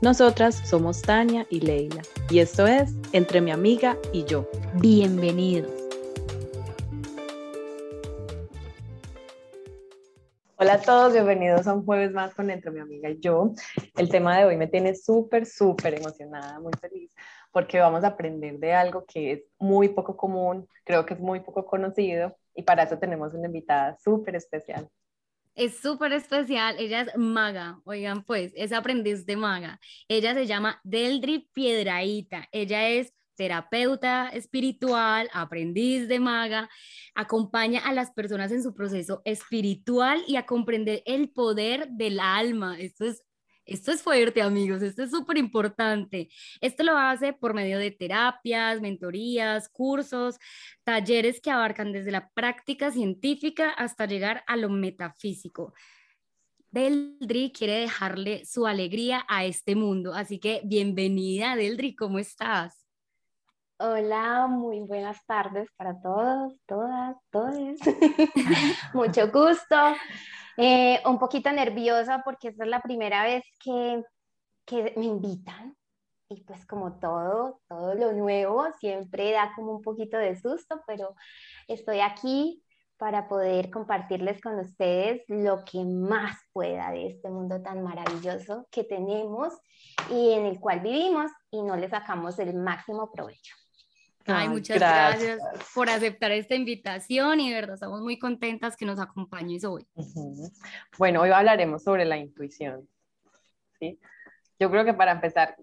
Nosotras somos Tania y Leila y esto es Entre mi amiga y yo. Bienvenidos. Hola a todos, bienvenidos a un jueves más con Entre mi amiga y yo. El tema de hoy me tiene súper, súper emocionada, muy feliz, porque vamos a aprender de algo que es muy poco común, creo que es muy poco conocido y para eso tenemos una invitada súper especial es súper especial, ella es maga, oigan pues, es aprendiz de maga. Ella se llama Deldri Piedraíta, ella es terapeuta espiritual, aprendiz de maga, acompaña a las personas en su proceso espiritual y a comprender el poder del alma. Esto es esto es fuerte, amigos, esto es súper importante. Esto lo hace por medio de terapias, mentorías, cursos, talleres que abarcan desde la práctica científica hasta llegar a lo metafísico. Deldri quiere dejarle su alegría a este mundo, así que bienvenida, Deldri, ¿cómo estás? Hola, muy buenas tardes para todos, todas, todos. Mucho gusto. Eh, un poquito nerviosa porque esta es la primera vez que, que me invitan y pues como todo, todo lo nuevo siempre da como un poquito de susto, pero estoy aquí para poder compartirles con ustedes lo que más pueda de este mundo tan maravilloso que tenemos y en el cual vivimos y no le sacamos el máximo provecho. Ay, muchas gracias. por aceptar esta invitación y de verdad estamos muy contentas que nos acompañes hoy. Bueno, hoy hablaremos sobre la intuición. ¿sí? Yo creo que para empezar,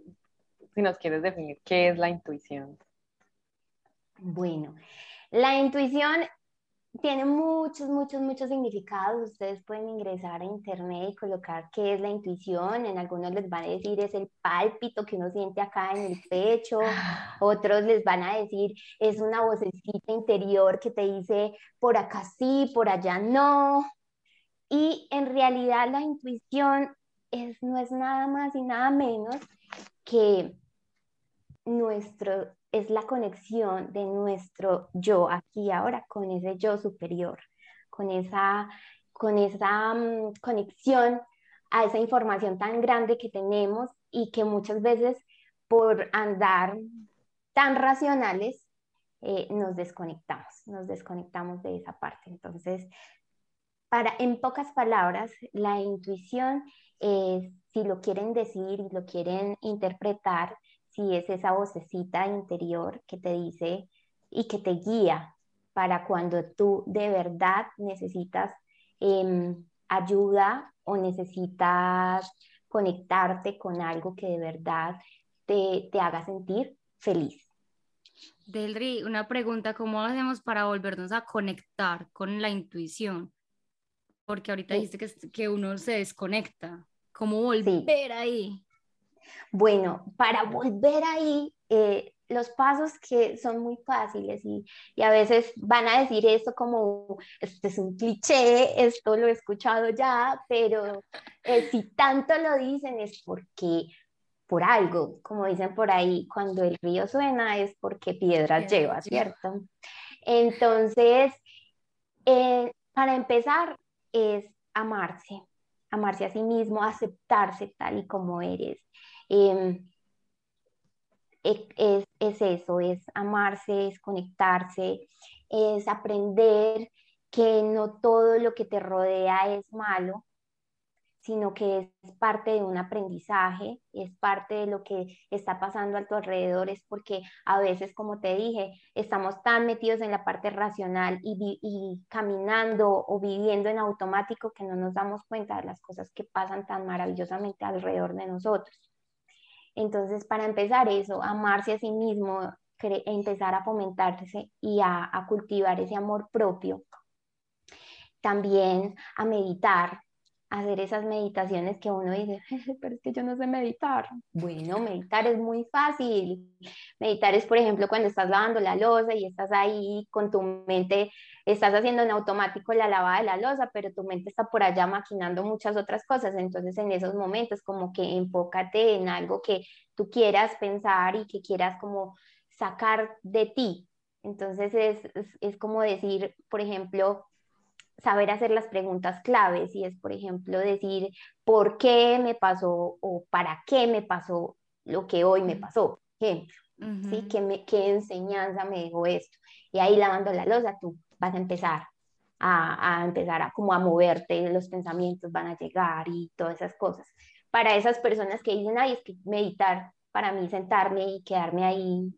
si nos quieres definir qué es la intuición. Bueno, la intuición tiene muchos, muchos, muchos significados. Ustedes pueden ingresar a internet y colocar qué es la intuición. En algunos les van a decir es el pálpito que uno siente acá en el pecho. Otros les van a decir es una vocecita interior que te dice por acá sí, por allá no. Y en realidad la intuición es, no es nada más y nada menos que nuestro es la conexión de nuestro yo aquí ahora con ese yo superior, con esa, con esa mm, conexión a esa información tan grande que tenemos y que muchas veces por andar tan racionales eh, nos desconectamos, nos desconectamos de esa parte. Entonces, para, en pocas palabras, la intuición, es, si lo quieren decir y lo quieren interpretar, si es esa vocecita interior que te dice y que te guía para cuando tú de verdad necesitas em, ayuda o necesitas conectarte con algo que de verdad te, te haga sentir feliz. Delri, una pregunta, ¿cómo hacemos para volvernos a conectar con la intuición? Porque ahorita dijiste que, que uno se desconecta. ¿Cómo volver ahí? Bueno, para volver ahí, eh, los pasos que son muy fáciles y, a veces van a decir esto como, este es un cliché, esto lo he escuchado ya, pero eh, si tanto lo dicen es porque por algo, como dicen por ahí, cuando el río suena es porque piedras lleva, ¿cierto? Entonces, eh, para empezar es amarse, amarse a sí mismo, aceptarse tal y como eres, Em, es, es, eso, es amarse, es conectarse, es aprender que no todo lo que te rodea es malo, sino que es parte de un aprendizaje, es parte de lo que está pasando a tu alrededor, es porque a veces, como te dije, estamos tan metidos en la parte racional y, y caminando o viviendo en automático que no nos damos cuenta de las cosas que pasan tan maravillosamente alrededor de nosotros. Entonces, para empezar eso, amarse a sí mismo, empezar a fomentarse y a, cultivar ese amor propio. También a meditar, hacer esas meditaciones que uno dice, pero es que yo no sé meditar. Bueno, meditar es muy fácil. Meditar es, por ejemplo, cuando estás lavando la losa y estás ahí con tu mente, estás haciendo en automático la lavada de la losa, pero tu mente está por allá maquinando muchas otras cosas. Entonces, en esos momentos, como que enfócate en algo que tú quieras pensar y que quieras como sacar de ti. Entonces, es, es, es como decir, por ejemplo, saber hacer las preguntas claves y es, por ejemplo, decir por qué me pasó o para qué me pasó lo que hoy me pasó, ejemplo, ¿sí? ¿Qué, me, ¿Qué, enseñanza me dejó esto? Y ahí lavando la losa, tú vas a empezar a, a, empezar a como a moverte, los pensamientos van a llegar y todas esas cosas. Para esas personas que dicen, ay, es que meditar, para mí sentarme y quedarme ahí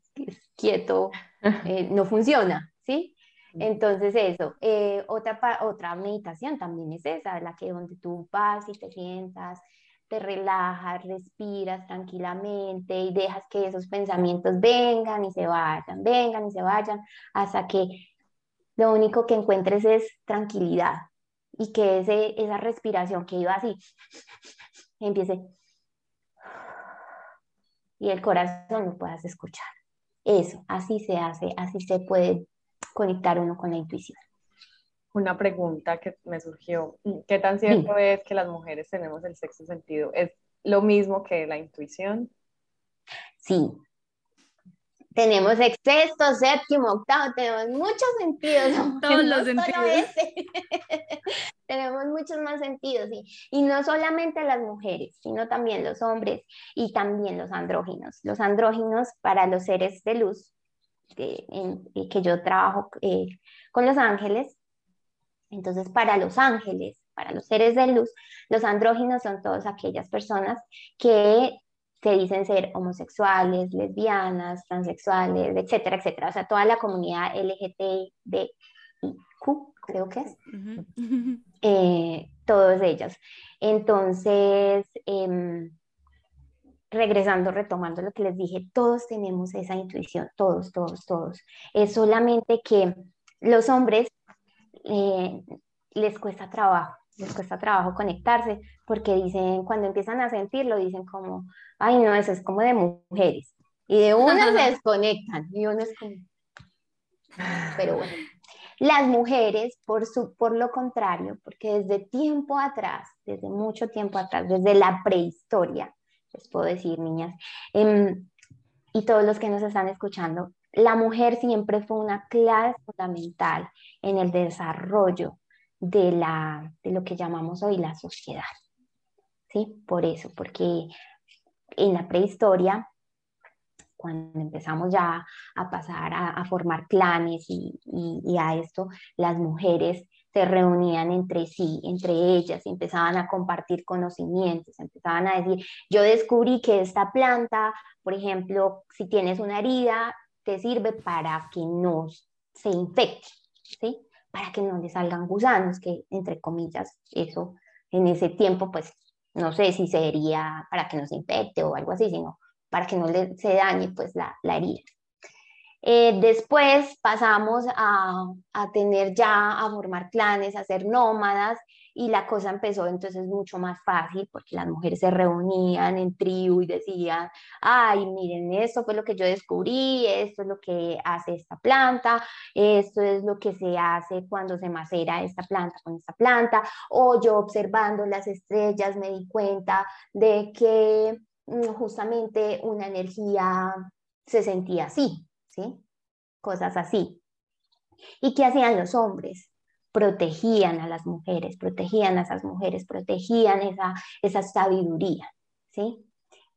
quieto, eh, no funciona, ¿sí? Entonces eso, eh, otra, otra meditación también es esa, la que donde tú vas y te sientas, te relajas, respiras tranquilamente y dejas que esos pensamientos vengan y se vayan, vengan y se vayan, hasta que lo único que encuentres es tranquilidad y que ese, esa respiración que iba así empiece y el corazón lo puedas escuchar. Eso, así se hace, así se puede conectar uno con la intuición. Una pregunta que me surgió, ¿qué tan cierto es que las mujeres tenemos el sexto sentido? ¿Es lo mismo que la intuición? Sí. Tenemos sexto, séptimo, octavo, tenemos muchos sentidos. Todos los sentidos. tenemos muchos más sentidos, sí. Y no solamente las mujeres, sino también los hombres y también los andróginos. Los andróginos para los seres de luz que, en, que yo trabajo eh, con los ángeles. Entonces, para los ángeles, para los seres de luz, los andróginos son todas aquellas personas que se dicen ser homosexuales, lesbianas, transexuales, etcétera, etcétera. O sea, toda la comunidad LGTBIQ, creo que es. Eh, todos ellos. Entonces, eh, regresando, retomando lo que les dije, todos tenemos esa intuición, todos, todos, todos. Es solamente que los hombres eh, les cuesta trabajo, les cuesta trabajo conectarse porque dicen, cuando empiezan a sentirlo, dicen como, ay no, eso es como de mujeres. Y de una se desconectan y uno es como... Pero bueno, las mujeres, por, su, por lo contrario, porque desde tiempo atrás, desde mucho tiempo atrás, desde la prehistoria, les puedo decir, niñas, em, y todos los que nos están escuchando, la mujer siempre fue una clave fundamental en el desarrollo de, la, de lo que llamamos hoy la sociedad. ¿Sí? Por eso, porque en la prehistoria, cuando empezamos ya a pasar a, formar clanes y, y, a esto, las mujeres se reunían entre sí, entre ellas, y empezaban a compartir conocimientos, empezaban a decir, yo descubrí que esta planta, por ejemplo, si tienes una herida, te sirve para que no se infecte, ¿sí? Para que no le salgan gusanos, que entre comillas, eso en ese tiempo, pues no sé si sería para que no se infecte o algo así, sino para que no le, se dañe pues la, la herida. Eh, después pasamos a, a, tener ya, a formar clanes, a ser nómadas y la cosa empezó entonces mucho más fácil porque las mujeres se reunían en tribu y decían, ay, miren, esto fue lo que yo descubrí, esto es lo que hace esta planta, esto es lo que se hace cuando se macera esta planta con esta planta, o yo observando las estrellas me di cuenta de que mm, justamente una energía se sentía así, Cosas así. ¿Y qué hacían los hombres? Protegían a las mujeres, protegían a esas mujeres, protegían esa, esa sabiduría, ¿sí?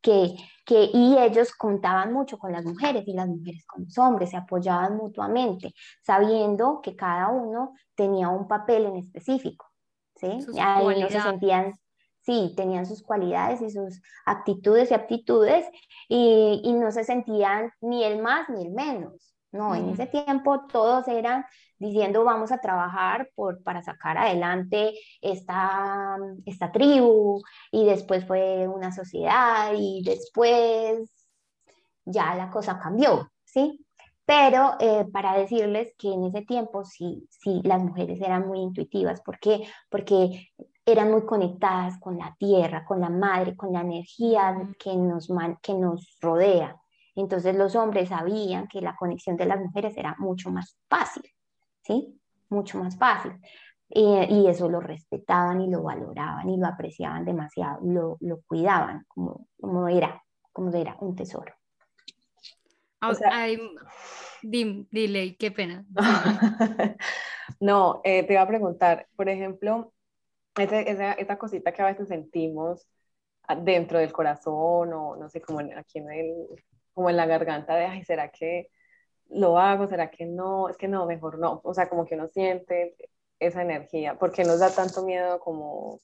Que, que, y ellos contaban mucho con las mujeres y las mujeres con los hombres, se apoyaban mutuamente, sabiendo que cada uno tenía un papel en específico, ¿sí? Ahí no se sentían, sí, tenían sus cualidades y sus actitudes y aptitudes y, y no se sentían ni el más ni el menos. No, en ese tiempo todos eran diciendo vamos a trabajar por, para sacar adelante esta, esta tribu y después fue una sociedad y después ya la cosa cambió, ¿sí? Pero eh, para decirles que en ese tiempo sí, sí, las mujeres eran muy intuitivas. ¿Por qué? Porque eran muy conectadas con la tierra, con la madre, con la energía que nos, que nos rodea. Entonces los hombres sabían que la conexión de las mujeres era mucho más fácil, ¿sí? Mucho más fácil. y eso lo respetaban y lo valoraban y lo apreciaban demasiado, lo, lo cuidaban como, como, era, como era un tesoro. O sea, dile, qué pena. no, eh, te iba a preguntar, por ejemplo, esa, esa, cosita que a veces sentimos dentro del corazón o no sé, como aquí en el, como en la garganta de, ay, ¿será que lo hago? ¿Será que no? Es que no, mejor no. O sea, como que uno siente esa energía, porque nos da tanto miedo como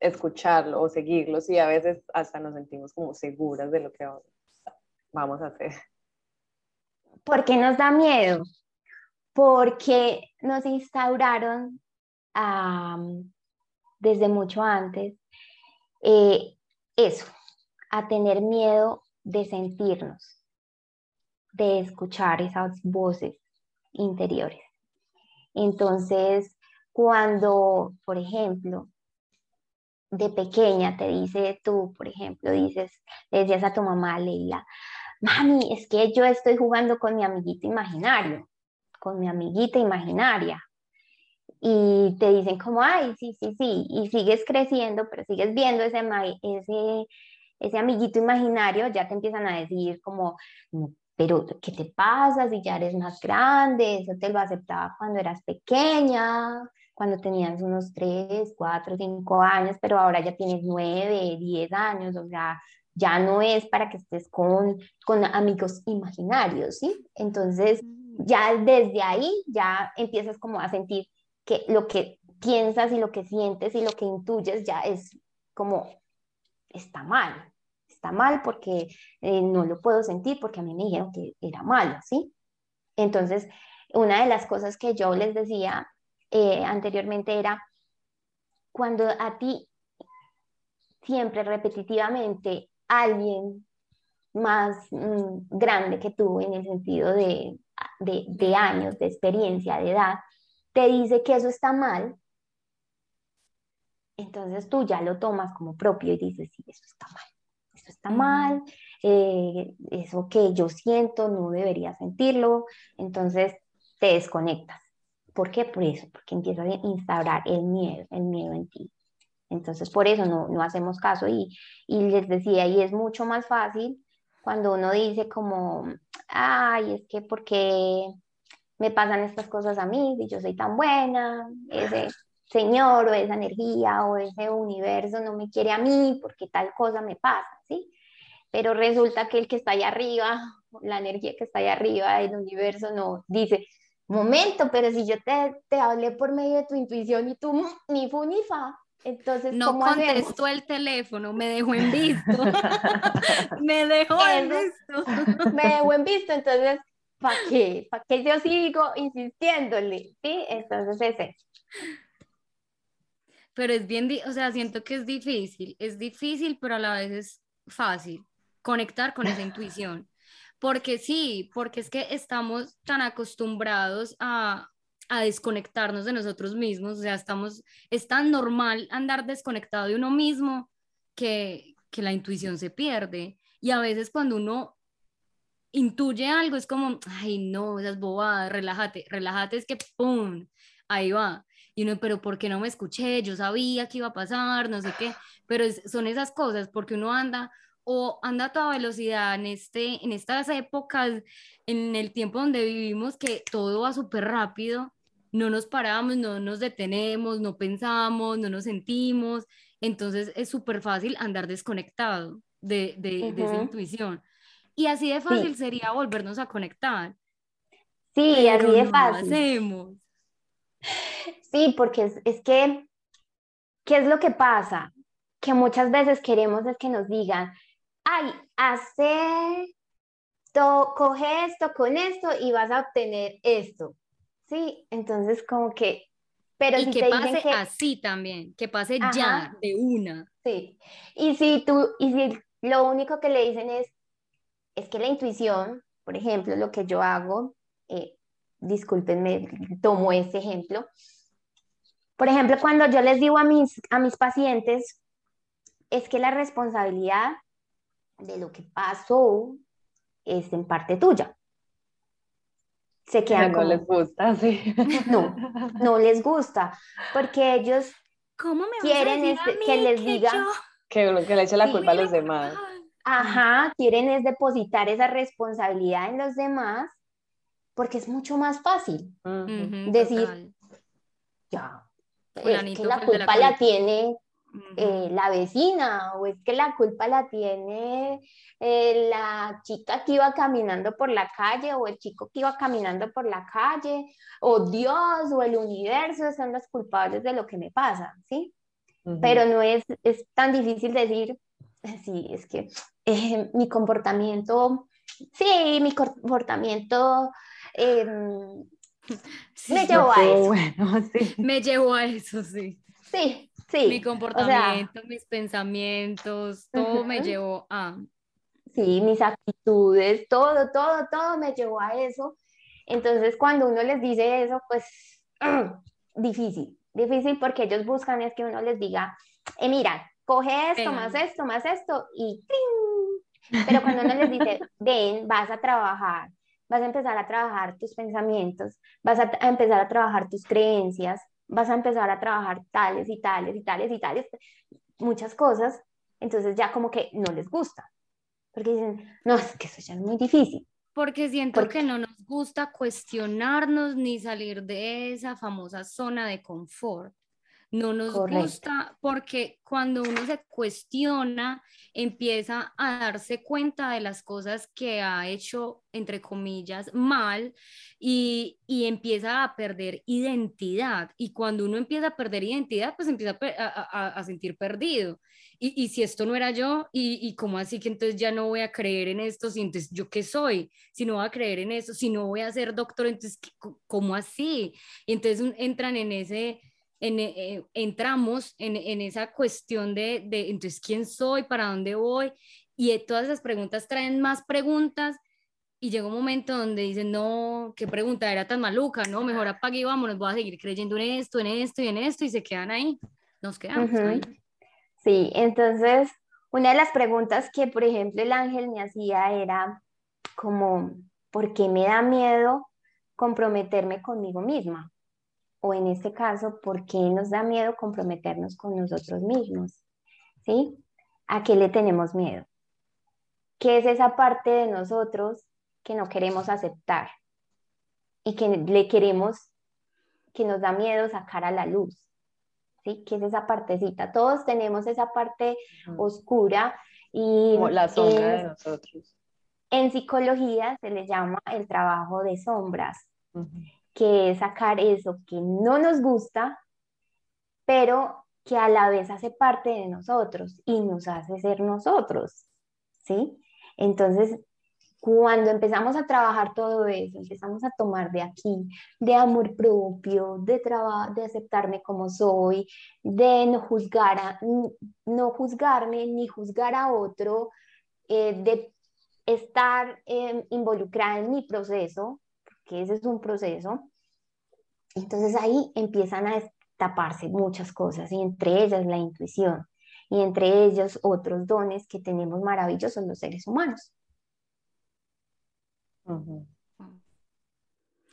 escucharlo o seguirlo, y a veces hasta nos sentimos como seguras de lo que vamos a hacer. ¿Por qué nos da miedo? Porque nos instauraron desde mucho antes eh, eso, a tener miedo de sentirnos, de escuchar esas voces interiores. Entonces, cuando, por ejemplo, de pequeña te dice tú, por ejemplo, dices, le decías a tu mamá, Leila, mami, es que yo estoy jugando con mi amiguito imaginario, con mi amiguita imaginaria. Y te dicen como, ay, sí, sí, sí, y sigues creciendo, pero sigues viendo ese, ese ese amiguito imaginario, ya te empiezan a decir como, pero ¿qué te pasa si ya eres más grande? Eso te lo aceptaba cuando eras pequeña, cuando tenías unos 3, 4, 5 años, pero ahora ya tienes 9, 10 años, o sea, ya no es para que estés con, con amigos imaginarios, ¿sí? Entonces, mm. ya desde ahí ya empiezas como a sentir que lo que piensas y lo que sientes y lo que intuyes ya es como está mal, está mal porque eh, no lo puedo sentir porque a mí me dijeron que era malo, ¿sí? Entonces, una de las cosas que yo les decía eh, anteriormente era, cuando a ti siempre repetitivamente alguien más mm, grande que tú en el sentido de, de, de años, de experiencia, de edad, te dice que eso está mal, entonces tú ya lo tomas como propio y dices, sí, eso está mal, está mal, eh, eso que yo siento no debería sentirlo, entonces te desconectas. ¿Por qué? Por eso, porque empiezas a instaurar el miedo, el miedo en ti. Entonces, por eso no, no hacemos caso y, y les decía, y es mucho más fácil cuando uno dice como, ay, es que porque me pasan estas cosas a mí, si yo soy tan buena, ese, señor o esa energía o ese universo no me quiere a mí porque tal cosa me pasa, ¿sí? Pero resulta que el que está allá arriba, la energía que está allá arriba del universo no dice, momento, pero si yo te, te hablé por medio de tu intuición y tú ni fu ni fa, entonces, no contestó el teléfono, me dejó en visto. me dejó en visto. me dejó en visto, entonces, ¿para qué? ¿Para qué yo sigo insistiéndole? ¿Sí? Entonces es eso pero es bien, o sea, siento que es difícil, es difícil, pero a la vez es fácil conectar con esa intuición. Porque sí, porque es que estamos tan acostumbrados a, a desconectarnos de nosotros mismos, o sea, estamos, es tan normal andar desconectado de uno mismo que, que la intuición se pierde. Y a veces cuando uno intuye algo es como, ay, no, esas bobadas, relájate, relájate, es que ¡pum! Ahí va y uno, pero ¿por qué no me escuché? Yo sabía que iba a pasar, no sé qué, pero son esas cosas, porque uno anda o anda a toda velocidad en, este, en estas épocas, en el tiempo donde vivimos, que todo va súper rápido, no nos paramos, no nos detenemos, no pensamos, no nos sentimos, entonces es súper fácil andar desconectado de, de, esa intuición. Y así de fácil sería volvernos a conectar. Sí, así de fácil. hacemos. Sí, porque es, que, ¿qué es lo que pasa? que muchas veces queremos es que nos digan, ay, hace, coge esto con esto y vas a obtener esto. Sí, entonces como que, pero y si que te pase que, así también, que pase ya de una. sí, y si tú, y si lo único que le dicen es, es que la intuición, por ejemplo, lo que yo hago, eh, discúlpenme, tomo ese ejemplo. Por ejemplo, cuando yo les digo a mis, a mis pacientes, es que la responsabilidad de lo que pasó es en parte tuya. Se Que quedan no como, les gusta, sí. no, no les gusta, porque ellos ¿Cómo me Quieren este- que les diga- yo Que, que le eche la Sí. culpa a los demás. Ajá, quieren es depositar esa responsabilidad en los demás porque es mucho más fácil. Decir, total. Ya, es Fulanito que la culpa la tiene eh, la vecina o es que la culpa la tiene eh, la chica que iba caminando por la calle o el chico que iba caminando por la calle o Dios o el universo son los culpables de lo que me pasa, ¿sí? Pero no es, es tan difícil decir, sí, es que eh, mi comportamiento, sí, mi comportamiento em, Sí, me llevó a eso. bueno, sí. Me llevó a eso, sí. Sí, sí. Mi comportamiento, mis pensamientos, todo me Ujú. llevó a... Sí, mis actitudes, todo, todo, todo me llevó a eso. Entonces, cuando uno les dice eso, pues difícil, difícil porque ellos buscan es que uno les diga, eh, mira, coge esto, más esto, más esto y ¡ting! Pero cuando uno les dice, ven, vas a trabajar, vas a empezar a trabajar tus pensamientos, vas a, a empezar a trabajar tus creencias, vas a empezar a trabajar tales y tales y tales y tales, muchas cosas, entonces ya como que no les gusta. Porque dicen, no, es que eso ya es muy difícil. Porque siento Porque- que no nos gusta cuestionarnos ni salir de esa famosa zona de confort. No nos Correcto. gusta porque cuando uno se cuestiona, empieza a darse cuenta de las cosas que ha hecho, entre comillas, mal y, y empieza a perder identidad. Y cuando uno empieza a perder identidad, pues empieza a, a- a- sentir perdido. Y, y si esto no era yo, y, y cómo así que entonces ya no voy a creer en esto, si entonces yo qué soy, si no voy a creer en eso, si no voy a ser doctor, entonces ¿qué- co- ¿cómo así? Y entonces entran en ese, en, eh, entramos en, en esa cuestión de, de, entonces, ¿quién soy? ¿Para dónde voy? Y todas esas preguntas traen más preguntas y llega un momento donde dicen, no, qué pregunta era tan maluca, no, mejor apague y vámonos, voy a seguir creyendo en esto, en esto y en esto y se quedan ahí, nos quedamos ahí. Sí, entonces una de las preguntas que, por ejemplo, el ángel me hacía era como, ¿por qué me da miedo comprometerme conmigo misma? O en este caso, ¿por qué nos da miedo comprometernos con nosotros mismos? ¿Sí? ¿A qué le tenemos miedo? ¿Qué es esa parte de nosotros que no queremos aceptar y que le queremos, que nos da miedo sacar a la luz? ¿Sí? ¿Qué es esa partecita? Todos tenemos esa parte oscura y Como la sombra de nosotros. en psicología se le llama el trabajo de sombras. Que es sacar eso que no nos gusta, pero que a la vez hace parte de nosotros y nos hace ser nosotros, ¿sí? Entonces, cuando empezamos a trabajar todo eso, empezamos a tomar de aquí, de amor propio, de trabajo, de aceptarme como soy, de no juzgar a, no juzgarme ni juzgar a otro, eh, de estar eh, involucrada en mi proceso, que ese es un proceso, entonces ahí empiezan a destaparse muchas cosas y entre ellas la intuición y entre ellos otros dones que tenemos maravillosos los seres humanos.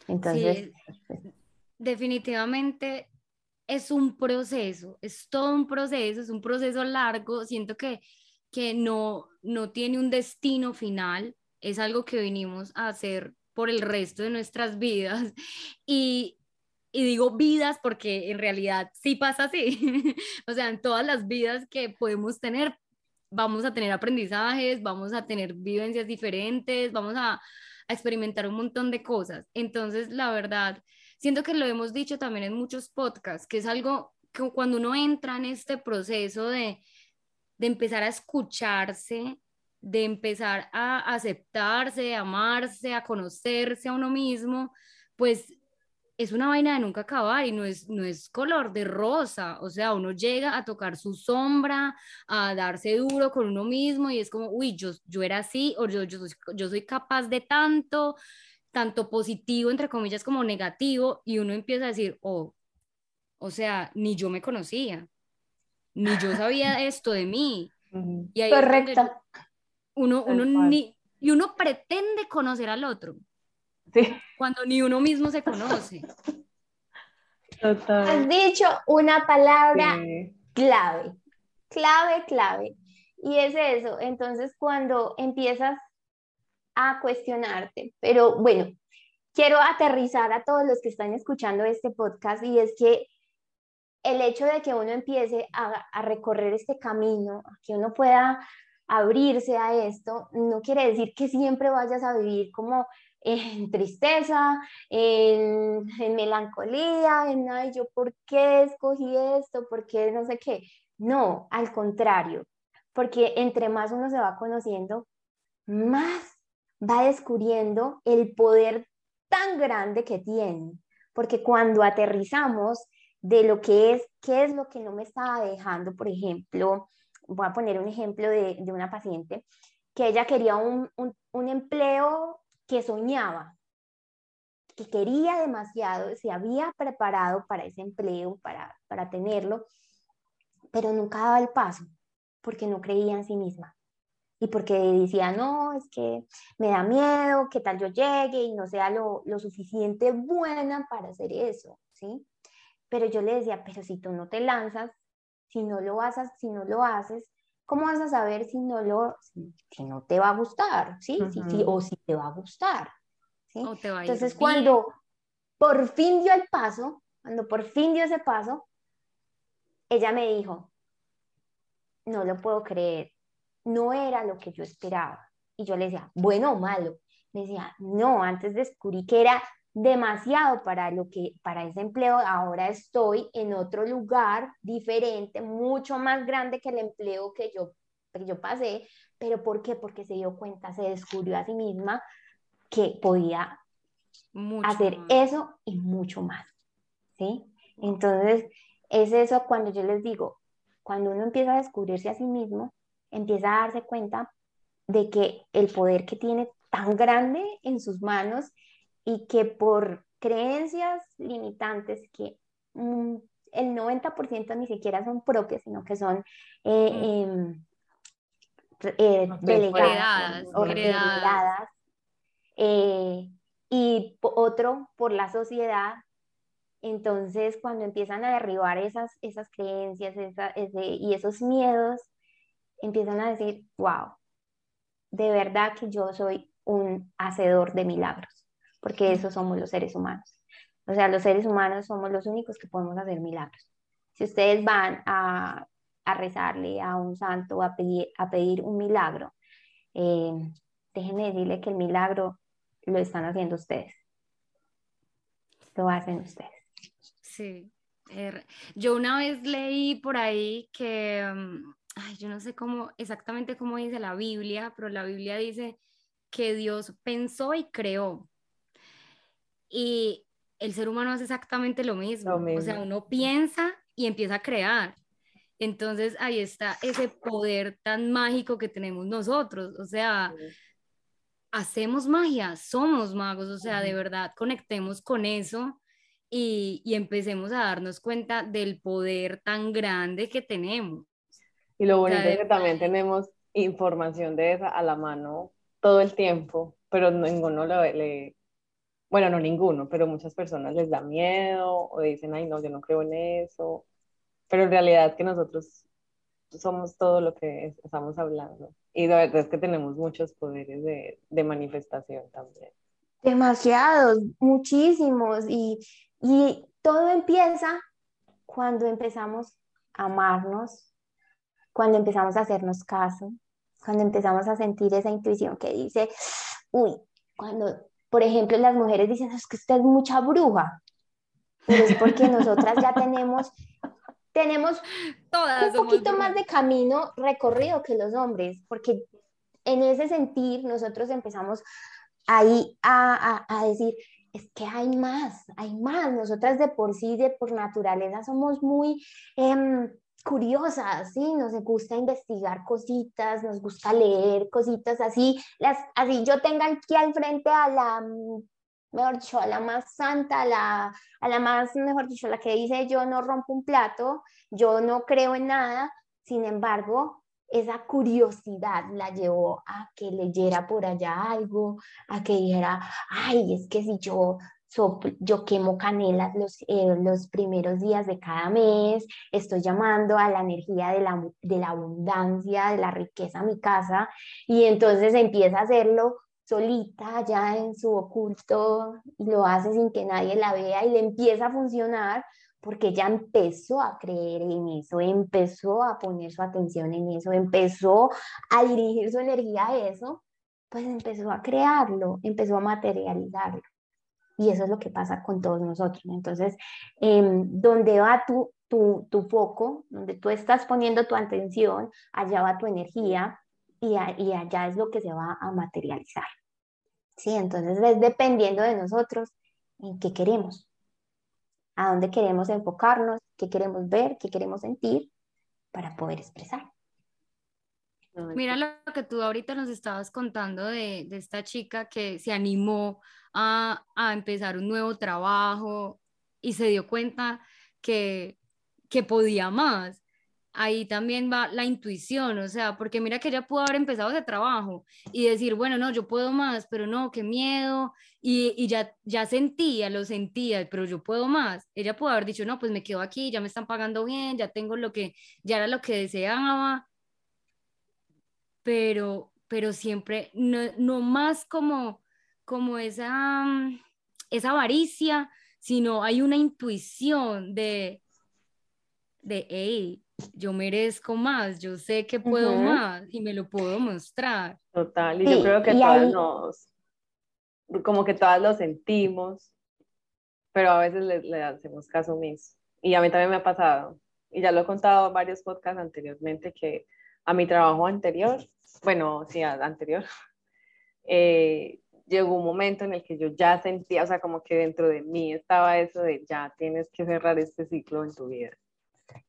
Entonces, Sí, definitivamente es un proceso, es todo un proceso, es un proceso largo, siento que, que no, no tiene un destino final, es algo que venimos a hacer por el resto de nuestras vidas y, y digo vidas porque en realidad sí pasa así, o sea, en todas las vidas que podemos tener, vamos a tener aprendizajes, vamos a tener vivencias diferentes, vamos a, a experimentar un montón de cosas. Entonces, la verdad, siento que lo hemos dicho también en muchos podcasts, que es algo que cuando uno entra en este proceso de, de empezar a escucharse, de empezar a aceptarse, a amarse, a conocerse a uno mismo, pues es una vaina de nunca acabar y no es, no es color de rosa, o sea, uno llega a tocar su sombra, a darse duro con uno mismo y es como, uy, yo, yo era así o yo, yo, yo soy capaz de tanto, tanto positivo, entre comillas, como negativo, y uno empieza a decir, oh, o sea, ni yo me conocía, ni yo sabía esto de mí. Y Correcto. Uno, uno ni, y uno pretende conocer al otro. Sí. Cuando ni uno mismo se conoce. Total. Has dicho una palabra clave, clave, clave. Y es eso. Entonces, cuando empiezas a cuestionarte, pero bueno, quiero aterrizar a todos los que están escuchando este podcast y es que el hecho de que uno empiece a, recorrer este camino, que uno pueda abrirse a esto, no quiere decir que siempre vayas a vivir como en tristeza, en, melancolía, en, ay, yo por qué escogí esto, por qué no sé qué. No, al contrario, porque entre más uno se va conociendo, más va descubriendo el poder tan grande que tiene. Porque cuando aterrizamos de lo que es, qué es lo que no me estaba dejando, por ejemplo, voy a poner un ejemplo de, una paciente que ella quería un, empleo que soñaba, que quería demasiado, se había preparado para ese empleo, para, para tenerlo, pero nunca daba el paso porque no creía en sí misma y porque decía, no, es que me da miedo, que tal yo llegue y no sea lo, lo suficiente buena para hacer eso, ¿sí? Pero yo le decía, pero si tú no te lanzas, si no lo haces, si no lo haces, ¿cómo vas a saber si no lo, si, no te va a gustar, ¿sí? sí, o si te va a gustar, ¿sí? Entonces cuando por fin dio el paso, cuando por fin dio ese paso, ella me dijo, no lo puedo creer, no era lo que yo esperaba. Y yo le decía, bueno o malo. Me decía, no, antes descubrí que era demasiado para lo que para ese empleo ahora estoy en otro lugar diferente mucho más grande que el empleo que yo que yo pasé. Pero por qué porque se dio cuenta se descubrió a sí misma que podía hacer eso y mucho más sí entonces es eso cuando yo les digo cuando uno empieza a descubrirse a sí mismo empieza a darse cuenta de que el poder que tiene tan grande en sus manos y que por creencias limitantes que mm, el 90% ni siquiera son propias, sino que son eh, em, eh, delegadas, o heredadas, eh, y otro por la sociedad. Entonces, cuando empiezan a derribar esas, esas creencias y esos miedos, empiezan a decir, wow, de verdad que yo soy un hacedor de milagros porque esos somos los seres humanos. O sea, los seres humanos somos los únicos que podemos hacer milagros. Si ustedes van a, a rezarle a un santo a pedir, a pedir un milagro, eh, déjenme decirle que el milagro lo están haciendo ustedes. Lo hacen ustedes. Sí. Er, yo una vez leí por ahí que, mm, ay, yo no sé cómo, exactamente cómo dice la Biblia, pero la Biblia dice que Dios pensó y creó. Y el ser humano hace exactamente lo mismo. O sea, uno piensa y empieza a crear. Entonces ahí está ese poder tan mágico que tenemos nosotros. O sea, hacemos magia, somos magos. O sea, de verdad, conectemos con eso y, y empecemos a darnos cuenta del poder tan grande que tenemos. Y lo bonito es que también tenemos información de esa a la mano todo el tiempo, pero ninguno le, le, bueno, no ninguno, pero muchas personas les da miedo o dicen, ay, no, yo no creo en eso, pero en realidad que nosotros somos todo lo que estamos hablando. Y la verdad es que tenemos muchos poderes de, de manifestación también. Demasiados, muchísimos. Y, y todo empieza cuando empezamos a amarnos, cuando empezamos a hacernos caso, cuando empezamos a sentir esa intuición que dice, uy, cuando por ejemplo, las mujeres dicen, es que usted es mucha bruja, pero es porque nosotras ya tenemos tenemos Todas un poquito más de camino recorrido que los hombres, porque en ese sentir nosotros empezamos ahí a, a, a decir, es que hay más, hay más. Nosotras de por sí, de por naturaleza, somos muy eh, curiosas, ¿sí? Nos gusta investigar cositas, nos gusta leer cositas así. Las, así yo tenga aquí al frente a la, mejor dicho, a la más santa, a la, a la más, mejor dicho, la que dice yo no rompo un plato, yo no creo en nada. Sin embargo, esa curiosidad la llevó a que leyera por allá algo, a que dijera, ay, es que si yo, yo quemo canelas los, eh, los primeros días de cada mes, estoy llamando a la energía de la, de la abundancia, de la riqueza a mi casa, y entonces empieza a hacerlo solita, ya en su oculto, y lo hace sin que nadie la vea y le empieza a funcionar porque ella empezó a creer en eso, empezó a poner su atención en eso, empezó a dirigir su energía a eso, pues empezó a crearlo, empezó a materializarlo. Y eso es lo que pasa con todos nosotros. Entonces, eh, donde va tu, tu, tu, foco, donde tú estás poniendo tu atención, allá va tu energía y, allá es lo que se va a materializar. Sí, entonces es dependiendo de nosotros en qué queremos a dónde queremos enfocarnos, qué queremos ver, qué queremos sentir para poder expresar. Mira lo que tú ahorita nos estabas contando de, de esta chica que se animó a, a, empezar un nuevo trabajo y se dio cuenta que, que podía más ahí también va la intuición, o sea, porque mira que ella pudo haber empezado ese trabajo y decir, bueno, no, yo puedo más, pero no, qué miedo, y, y ya, ya sentía, lo sentía, pero yo puedo más. Ella pudo haber dicho, no, pues me quedo aquí, ya me están pagando bien, ya tengo lo que, ya era lo que deseaba, pero, pero siempre, no, no más como, como esa, esa avaricia, sino hay una intuición de, de, hey, yo merezco más, yo sé que puedo más y me lo puedo mostrar. Total, y yo creo que todas nos, como que todas lo sentimos, pero a veces le, hacemos caso omiso. Y a mí también me ha pasado, y ya lo he contado en varios podcasts anteriormente, que a mi trabajo anterior, bueno, sí, anterior, eh, llegó un momento en el que yo ya sentía, o sea, como que dentro de mí estaba eso de ya tienes que cerrar este ciclo en tu vida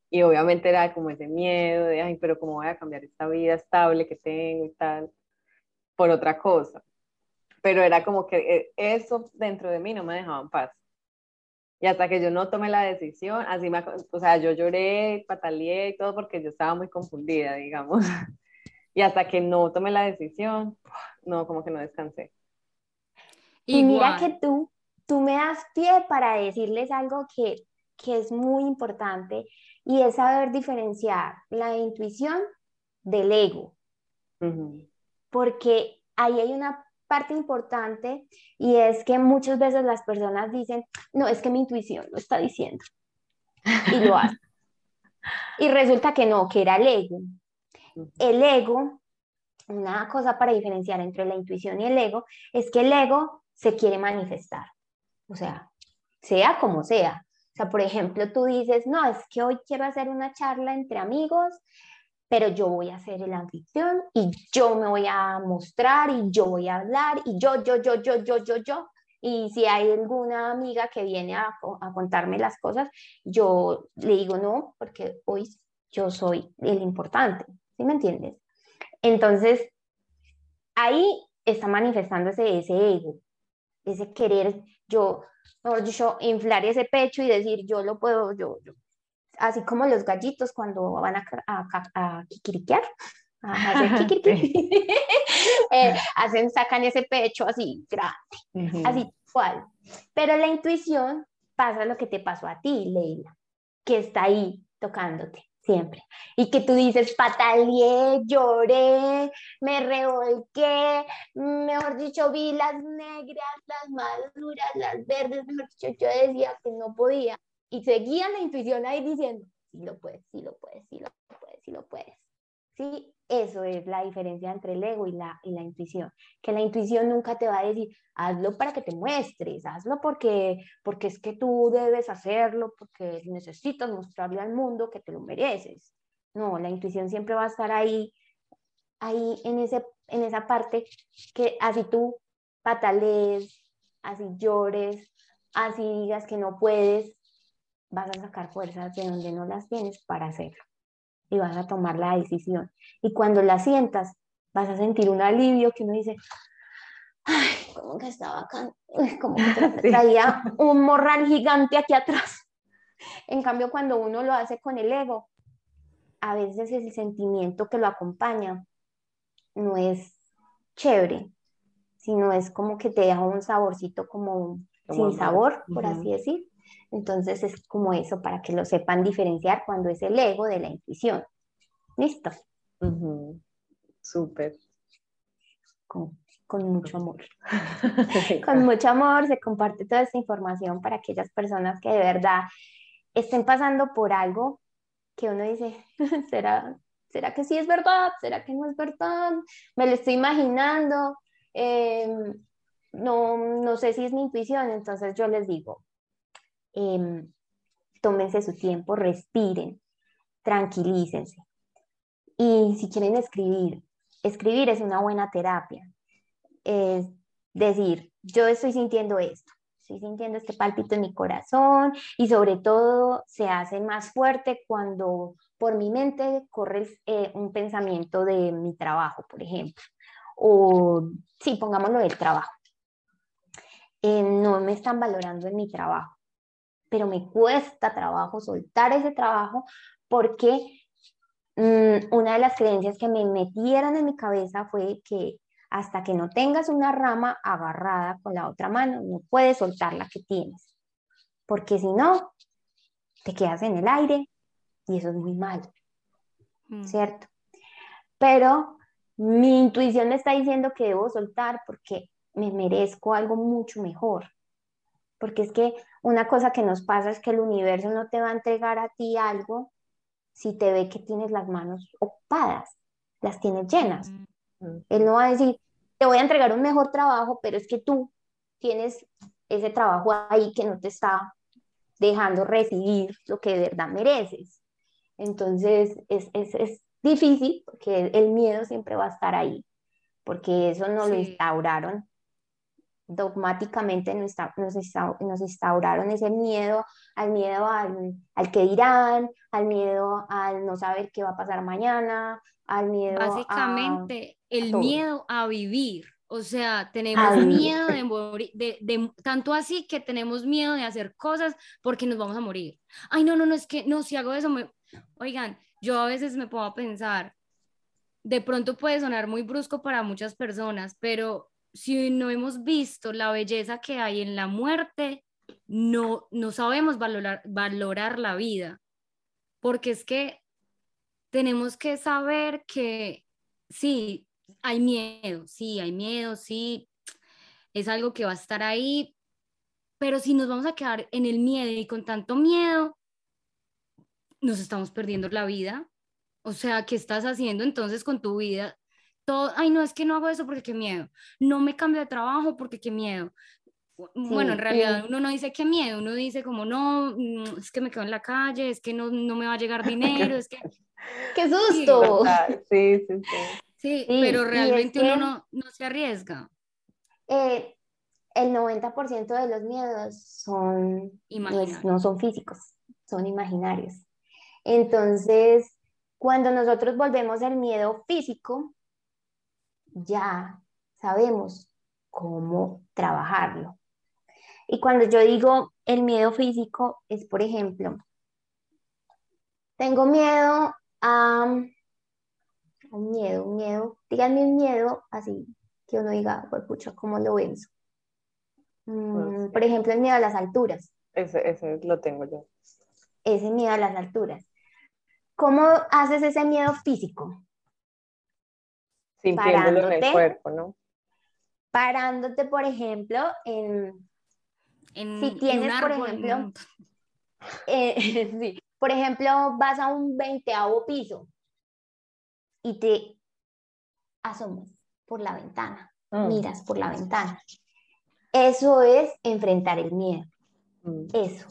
y obviamente era como ese miedo de, ay, pero ¿cómo voy a cambiar esta vida estable que tengo y tal? Por otra cosa. Pero era como que eh, eso dentro de mí no me dejaba en paz. Y hasta que yo no tomé la decisión, así me, o sea, yo lloré, pataleé y todo porque yo estaba muy confundida, digamos. Y hasta que no tomé la decisión, no, como que no descansé. Y mira que tú, tú me das pie para decirles algo que, que es muy importante y es saber diferenciar la intuición del ego. Porque ahí hay una parte importante y es que muchas veces las personas dicen, no, es que mi intuición lo está diciendo. Y lo hace. y resulta que no, que era el ego. El ego, una cosa para diferenciar entre la intuición y el ego, es que el ego se quiere manifestar. O sea, sea como sea, sea, por ejemplo, tú dices, no, es que hoy quiero hacer una charla entre amigos, pero yo voy a hacer el anfitrión y yo me voy a mostrar y yo voy a hablar y yo, yo, yo, yo, yo, yo, yo. Y si hay alguna amiga que viene a, a contarme las cosas, yo le digo no, porque hoy yo soy el importante, ¿sí me entiendes? Entonces, ahí está manifestándose ese ego, ese querer, yo, mejor dicho, inflar ese pecho y decir, yo lo puedo, yo, yo. Así como los gallitos cuando van a, a, a kikiriquear, eh, hacen, sacan ese pecho así grande, así cual. Pero la intuición pasa lo que te pasó a ti, Leila, que está ahí tocándote siempre. Y que tú dices, pataleé, lloré, me revolqué, mejor dicho, vi las negras, las maduras, las verdes, mejor dicho, yo decía que no podía. Y seguía la intuición ahí diciendo, sí lo puedes, sí lo puedes, sí lo puedes, sí lo puedes. ¿sí? Eso es la diferencia entre el ego y la, y la intuición, que la intuición nunca te va a decir, hazlo para que te muestres, hazlo porque, porque es que tú debes hacerlo, porque necesitas mostrarle al mundo que te lo mereces. No, la intuición siempre va a estar ahí, ahí en, ese, en esa parte que así tú patalees, así llores, así digas que no puedes, vas a sacar fuerzas de donde no las tienes para hacerlo y vas a tomar la decisión. Y cuando la sientas, vas a sentir un alivio que uno dice, ay, como que estaba acá, como que traía un morral gigante aquí atrás. En cambio, cuando uno lo hace con el ego, a veces el sentimiento que lo acompaña no es chévere, sino es como que te deja un saborcito como, sin sabor, por así decir. Entonces es como eso, para que lo sepan diferenciar cuando es el ego de la intuición. ¿Listo? Súper. Con, mucho amor. con mucho amor se comparte toda esta información para aquellas personas que de verdad estén pasando por algo que uno dice, ¿será, ¿será que sí es verdad? ¿Será que no es verdad? Me lo estoy imaginando. Em, no, no sé si es mi intuición, entonces yo les digo, Em, tómense su tiempo, respiren, tranquilícense. Y si quieren escribir, escribir es una buena terapia. Es decir, yo estoy sintiendo esto, estoy sintiendo este palpito en mi corazón y sobre todo se hace más fuerte cuando por mi mente corre eh, un pensamiento de mi trabajo, por ejemplo. O sí, pongámoslo del trabajo. Eh, no me están valorando en mi trabajo pero me cuesta trabajo soltar ese trabajo porque mm, una de las creencias que me metieron en mi cabeza fue que hasta que no tengas una rama agarrada con la otra mano, no puedes soltar la que tienes, porque si no, te quedas en el aire y eso es muy malo, mm. ¿cierto? Pero mi intuición me está diciendo que debo soltar porque me merezco algo mucho mejor porque es que una cosa que nos pasa es que el universo no te va a entregar a ti algo si te ve que tienes las manos ocupadas, las tienes llenas. Él no va a decir, te voy a entregar un mejor trabajo, pero es que tú tienes ese trabajo ahí que no te está dejando recibir lo que de verdad mereces. Entonces es, es, es difícil porque el miedo siempre va a estar ahí, porque eso no lo instauraron dogmáticamente nos, nos, instauraron ese miedo, al miedo al, al, que dirán, al miedo al no saber qué va a pasar mañana, al miedo Básicamente, el miedo a vivir. O sea, tenemos miedo de morir, de, de, tanto así que tenemos miedo de hacer cosas porque nos vamos a morir. Ay, no, no, no, es que no, si hago eso, me... oigan, yo a veces me puedo pensar, de pronto puede sonar muy brusco para muchas personas, pero si no hemos visto la belleza que hay en la muerte, no, no sabemos valorar, valorar la vida. Porque es que tenemos que saber que sí, hay miedo, sí, hay miedo, sí, es algo que va a estar ahí, pero si nos vamos a quedar en el miedo y con tanto miedo, nos estamos perdiendo la vida. O sea, ¿qué estás haciendo entonces con tu vida ay, no, es que no hago eso porque qué miedo, no me cambio de trabajo porque qué miedo. bueno, en realidad uno no dice qué miedo, uno dice como no, mm, es que me quedo en la calle, es que no, no me va a llegar dinero, es que... ¡Qué susto! Sí, sí, sí. Sí, pero realmente uno no, no, se arriesga. Eh, el 90% de los miedos son, no son físicos, son imaginarios. Entonces, cuando nosotros volvemos al miedo físico, ya sabemos cómo trabajarlo. Y cuando yo digo el miedo físico es, por ejemplo, tengo miedo a un miedo, un miedo, díganme un miedo así que uno diga, pues pucha, ¿cómo lo venzo? Mm, por ejemplo, el miedo a las alturas. Ese, ese lo tengo yo. Ese miedo a las alturas. ¿Cómo haces ese miedo físico? Sintiéndolo en el cuerpo, ¿no? Parándote, por ejemplo, en, si tienes, por ejemplo, eh, sí, por ejemplo, vas a un veinteavo piso y te asomas por la ventana, mm. miras por la ventana. Eso es enfrentar el miedo. Mm. Eso.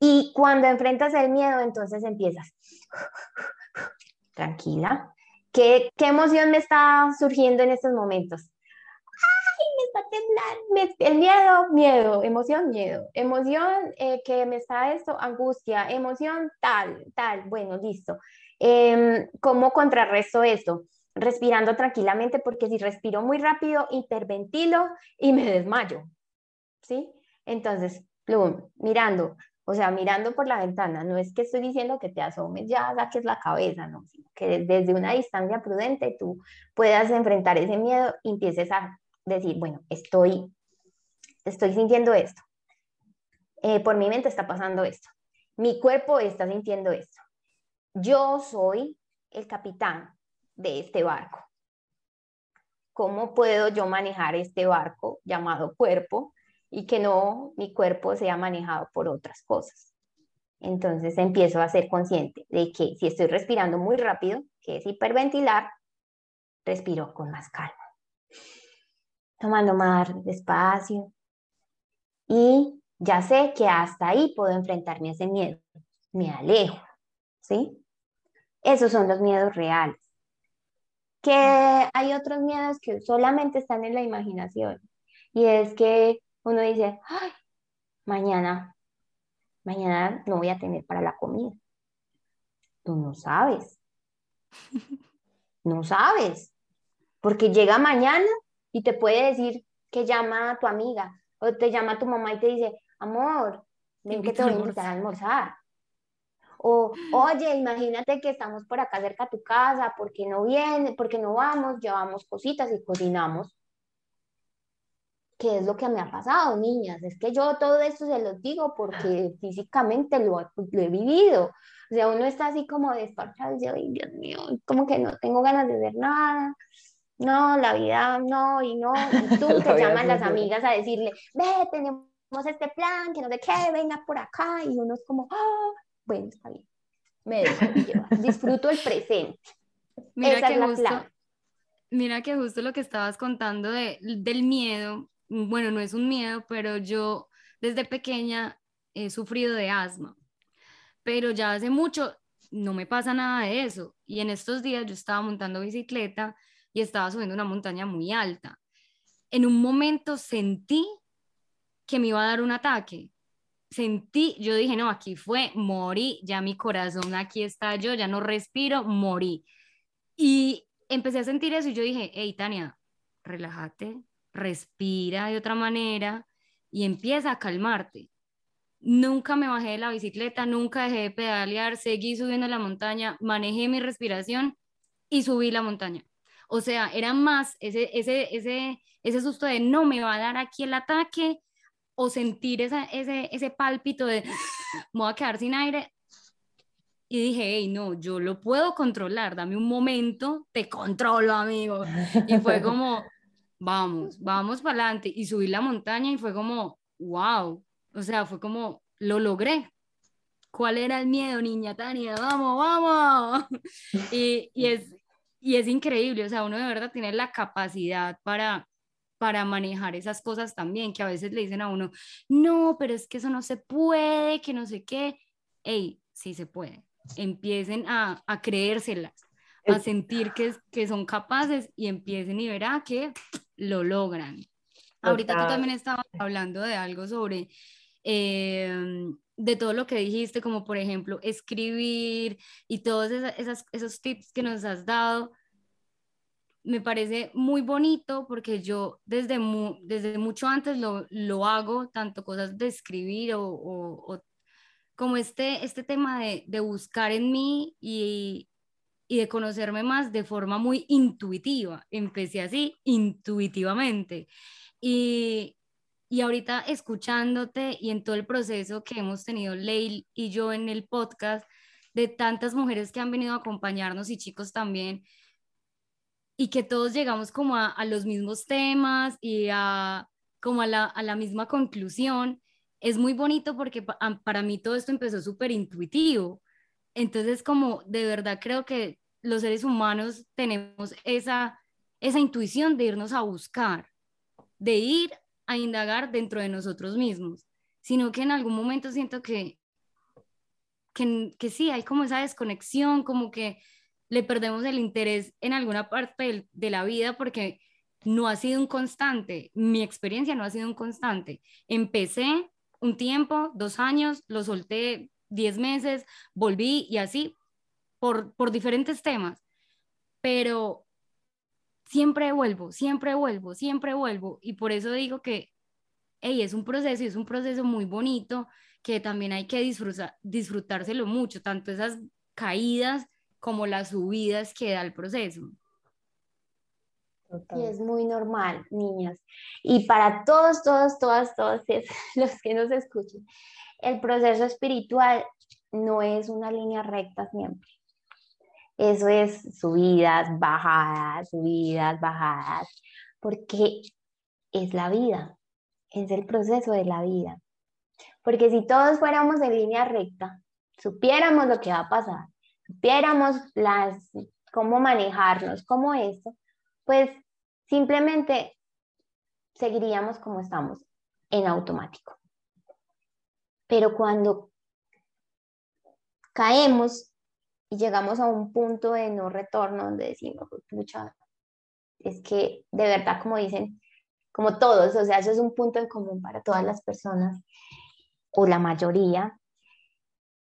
Y cuando enfrentas el miedo, entonces empiezas, tranquila, ¿Qué, ¿qué, emoción me está surgiendo en estos momentos? ¡Ay, me está temblando! el miedo, miedo, emoción, miedo, emoción eh, que me está esto, angustia, emoción tal, tal, bueno, listo. Em, ¿Cómo contrarresto esto? Respirando tranquilamente, porque si respiro muy rápido, hiperventilo y me desmayo. ¿Sí? Entonces, plum, mirando, o sea, mirando por la ventana, no es que estoy diciendo que te asomes ya, saques la cabeza, no, sino que desde una distancia prudente tú puedas enfrentar ese miedo y empieces a decir, bueno, estoy, estoy sintiendo esto, eh, por mi mente está pasando esto, mi cuerpo está sintiendo esto, yo soy el capitán de este barco. ¿Cómo puedo yo manejar este barco llamado cuerpo y que no mi cuerpo sea manejado por otras cosas? Entonces empiezo a ser consciente de que si estoy respirando muy rápido, que es hiperventilar, respiro con más calma. Tomando más despacio. Y ya sé que hasta ahí puedo enfrentarme a ese miedo. Me alejo, ¿sí? Esos son los miedos reales. Que hay otros miedos que solamente están en la imaginación. Y es que uno dice, ay, mañana, mañana no voy a tener para la comida. Tú no sabes. No sabes. Porque llega mañana y te puede decir que llama a tu amiga o te llama tu mamá y te dice, amor, ven que te voy a invitar a almorzar. O, oye, imagínate que estamos por acá cerca de tu casa, ¿por qué no viene? ¿Por qué no vamos? Llevamos cositas y cocinamos. ¿Qué es lo que me ha pasado, niñas? Es que yo todo esto se los digo porque físicamente lo, he vivido. O sea, uno está así como despachado y dice, ay, Dios mío, como que no tengo ganas de hacer nada. No, la vida no, y no. Y tú te llaman las amigas a decirle, ve, tenemos este plan, que no sé qué, venga por acá. Y uno es como, ah, bueno, está bien, me dejo disfruto el presente. Mira que justo, Mira que justo lo que estabas contando de, del miedo, bueno, no es un miedo, pero yo desde pequeña he sufrido de asma, pero ya hace mucho no me pasa nada de eso. Y en estos días yo estaba montando bicicleta y estaba subiendo una montaña muy alta. En un momento sentí que me iba a dar un ataque sentí, yo dije, no, aquí fue, morí, ya mi corazón aquí está yo, ya no respiro, morí. Y empecé a sentir eso y yo dije, hey, Tania, relájate, respira de otra manera y empieza a calmarte. Nunca me bajé de la bicicleta, nunca dejé de pedalear, seguí subiendo la montaña, manejé mi respiración y subí la montaña. O sea, era más ese, ese, ese, ese susto de no me va a dar aquí el ataque, o sentir esa, ese, ese pálpito de me voy a quedar sin aire. Y dije, hey, no, yo lo puedo controlar, dame un momento, te controlo, amigo. Y fue como, vamos, vamos para adelante. Y subí la montaña y fue como, wow, o sea, fue como, lo logré. ¿Cuál era el miedo, niña Tania? Vamos, vamos. Y, y, es, y es increíble, o sea, uno de verdad tiene la capacidad para para manejar esas cosas también, que a veces le dicen a uno, no, pero es que eso no se puede, que no sé qué. Ey, sí se puede. Empiecen a, a creérselas, a sentir que, que son capaces y empiecen y verá que lo logran. Ahorita tú también estabas hablando de algo sobre, em, de todo lo que dijiste, como por ejemplo escribir y todos esas, esos tips que nos has dado me parece muy bonito porque yo desde, desde mucho antes lo, lo, hago, tanto cosas de escribir o, o, como este, este tema de, de buscar en mí y, y, de conocerme más de forma muy intuitiva. Empecé así, intuitivamente. Y, y ahorita escuchándote y en todo el proceso que hemos tenido Leil y yo en el podcast, de tantas mujeres que han venido a acompañarnos y chicos también, y que todos llegamos como a, a los mismos temas y a como a la, a la, misma conclusión, es muy bonito porque para mí todo esto empezó súper intuitivo. Entonces, como de verdad creo que los seres humanos tenemos esa, esa intuición de irnos a buscar, de ir a indagar dentro de nosotros mismos, sino que en algún momento siento que, que, que sí, hay como esa desconexión, como que le perdemos el interés en alguna parte de la vida porque no ha sido un constante, mi experiencia no ha sido un constante. Empecé un tiempo, dos años, lo solté diez meses, volví y así por, por diferentes temas, pero siempre vuelvo, siempre vuelvo, siempre vuelvo y por eso digo que hey, es un proceso y es un proceso muy bonito que también hay que disfrutar, disfrutárselo mucho, tanto esas caídas como las subidas que da el proceso. Y es muy normal, niñas. Y para todos, todos, todas, todos los que nos escuchen, el proceso espiritual no es una línea recta siempre. Eso es subidas, bajadas, subidas, bajadas, porque es la vida, es el proceso de la vida. Porque si todos fuéramos en línea recta, supiéramos lo que va a pasar, supiéramos las, cómo manejarnos, cómo esto, pues simplemente seguiríamos como estamos, en automático. Pero cuando caemos y llegamos a un punto de no retorno donde decimos, pucha, es que de verdad, como dicen, como todos, o sea, eso es un punto en común para todas las personas, o la mayoría,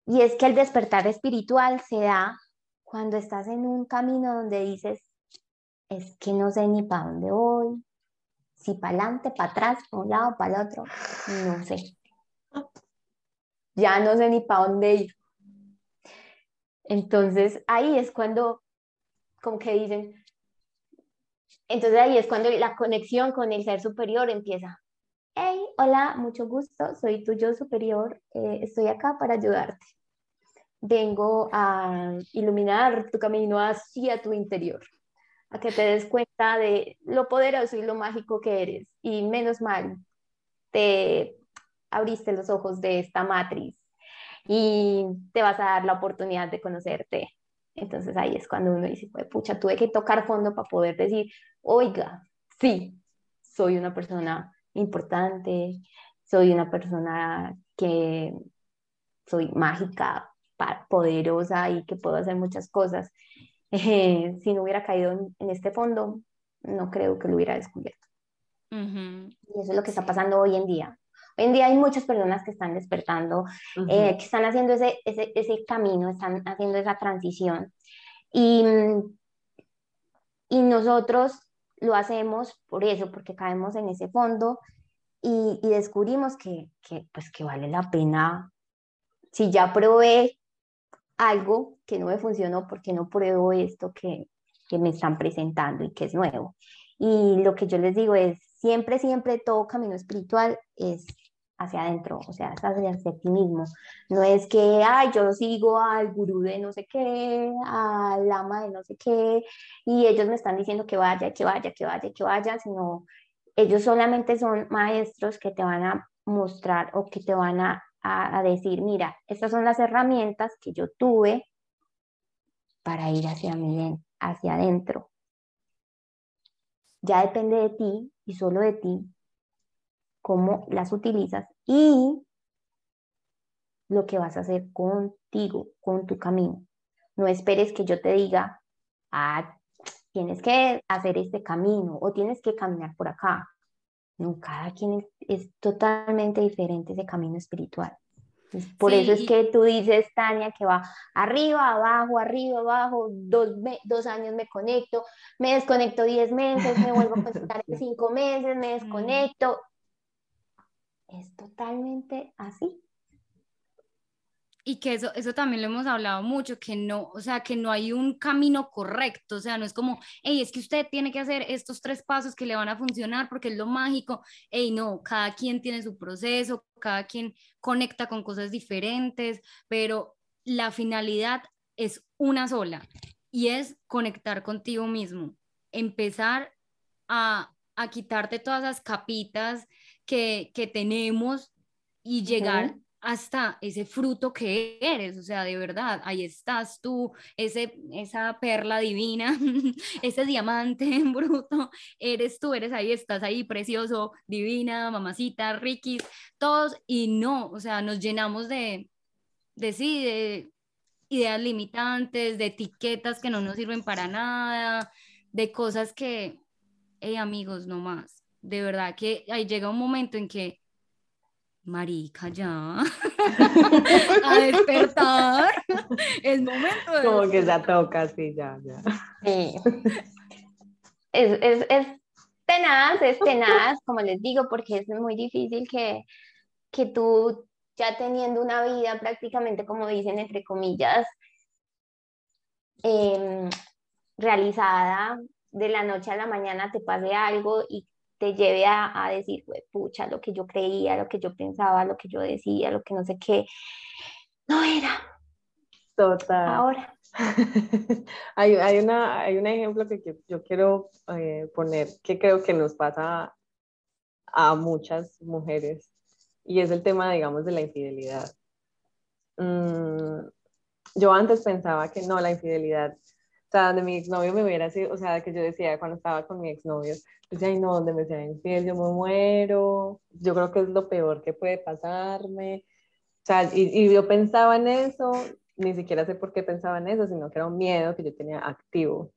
y es que el despertar espiritual se da cuando estás en un camino donde dices, es que no sé ni para dónde voy, si para adelante, para atrás, para un lado, para el otro, no sé. Ya no sé ni para dónde ir. Entonces ahí es cuando, como que dicen, entonces ahí es cuando la conexión con el ser superior empieza. Hey, hola, mucho gusto, soy tu yo superior, eh, estoy acá para ayudarte. Vengo a iluminar tu camino hacia tu interior a que te des cuenta de lo poderoso y lo mágico que eres. Y menos mal, te abriste los ojos de esta matriz y te vas a dar la oportunidad de conocerte. Entonces ahí es cuando uno dice, pucha, tuve que tocar fondo para poder decir, oiga, sí, soy una persona importante, soy una persona que soy mágica, poderosa y que puedo hacer muchas cosas. Eh, si no hubiera caído en, este fondo, no creo que lo hubiera descubierto. Y eso es lo que está pasando hoy en día. Hoy en día hay muchas personas que están despertando, eh, que están haciendo ese, ese, ese, camino, están haciendo esa transición. Y, y nosotros lo hacemos por eso, porque caemos en ese fondo y, y descubrimos que, que, pues, que vale la pena. Si ya probé algo que no me funcionó porque no pruebo esto que, que me están presentando y que es nuevo. Y lo que yo les digo es, siempre, siempre todo camino espiritual es hacia adentro, o sea, es hacia, ti mismo. No es que, ay, yo sigo al gurú de no sé qué, al lama de no sé qué, y ellos me están diciendo que vaya, que vaya, que vaya, que vaya, sino ellos solamente son maestros que te van a mostrar o que te van a a, decir, mira, estas son las herramientas que yo tuve para ir hacia, mí, hacia adentro. Ya depende de ti y solo de ti cómo las utilizas y lo que vas a hacer contigo, con tu camino. No esperes que yo te diga, ah, tienes que hacer este camino o tienes que caminar por acá. No, cada quien es, totalmente diferente ese camino espiritual. Por eso es que tú dices, Tania, que va arriba, abajo, arriba, abajo, dos, dos años me conecto, me desconecto diez meses, me vuelvo a conectar en cinco meses, me desconecto. Es totalmente así. Y que eso, eso también lo hemos hablado mucho, que no, o sea, que no hay un camino correcto, o sea, no es como, hey, es que usted tiene que hacer estos tres pasos que le van a funcionar porque es lo mágico, hey, no, cada quien tiene su proceso, cada quien conecta con cosas diferentes, pero la finalidad es una sola y es conectar contigo mismo, empezar a, a quitarte todas esas capitas que, que tenemos y llegar hasta ese fruto que eres, o sea, de verdad, ahí estás tú, ese, esa perla divina, ese diamante en bruto, eres tú, eres ahí, estás ahí, precioso, divina, mamacita, Ricky, todos, y no, o sea, nos llenamos de, de sí, de ideas limitantes, de etiquetas que no nos sirven para nada, de cosas que, hey amigos, no más, de verdad que ahí llega un momento en que marica, ya, a despertar, es momento de... Como que ya toca, sí, ya, ya. Sí. Es, es, es, tenaz, es tenaz, como les digo, porque es muy difícil que, que tú, ya teniendo una vida prácticamente, como dicen, entre comillas, em, realizada, de la noche a la mañana te pase algo y te lleve a, a decir, pucha, lo que yo creía, lo que yo pensaba, lo que yo decía, lo que no sé qué, no era. Total. Ahora. hay, hay, una, hay un ejemplo que, yo quiero eh, poner que creo que nos pasa a muchas mujeres y es el tema, digamos, de la infidelidad. Mm, yo antes pensaba que no, la infidelidad sea, donde mi exnovio me hubiera sido, o sea, que yo decía cuando estaba con mi exnovio, decía, ay no, donde me sea infiel, yo me muero, yo creo que es lo peor que puede pasarme. O sea, y, y yo pensaba en eso, ni siquiera sé por qué pensaba en eso, sino que era un miedo que yo tenía activo.